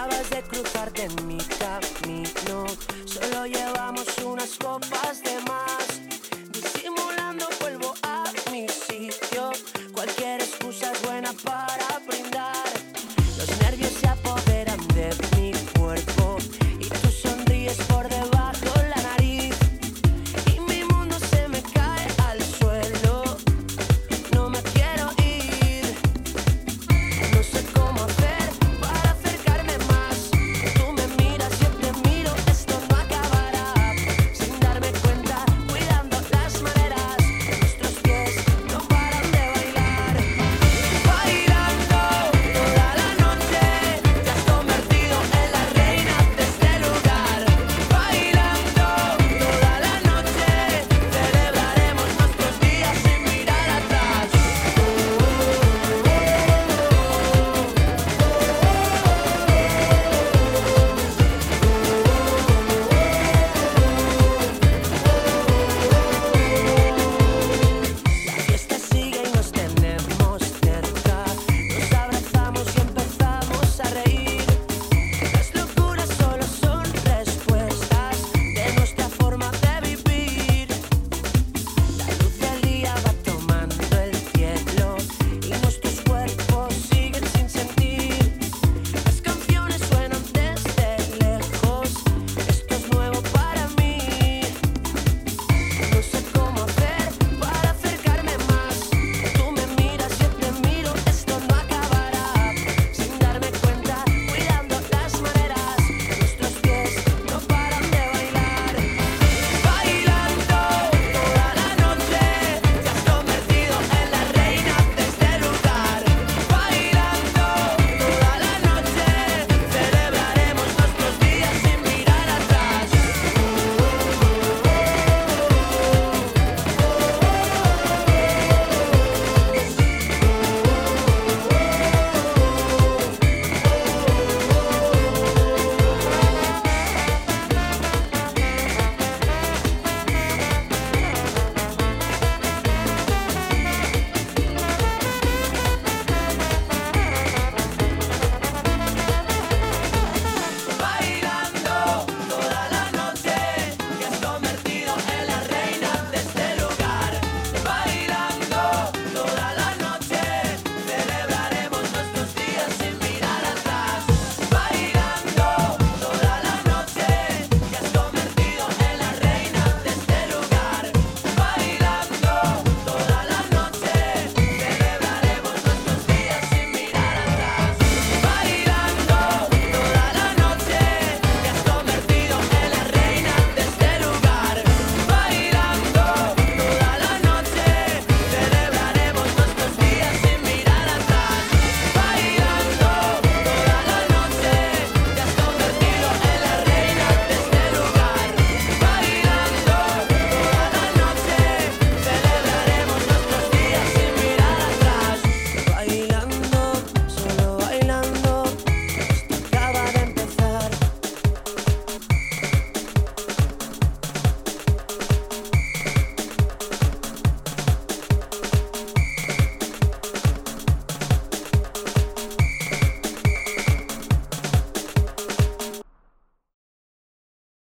Acabas de cruzarte en mi camino. Solo llevamos unas copas de más. Disimulando vuelvo a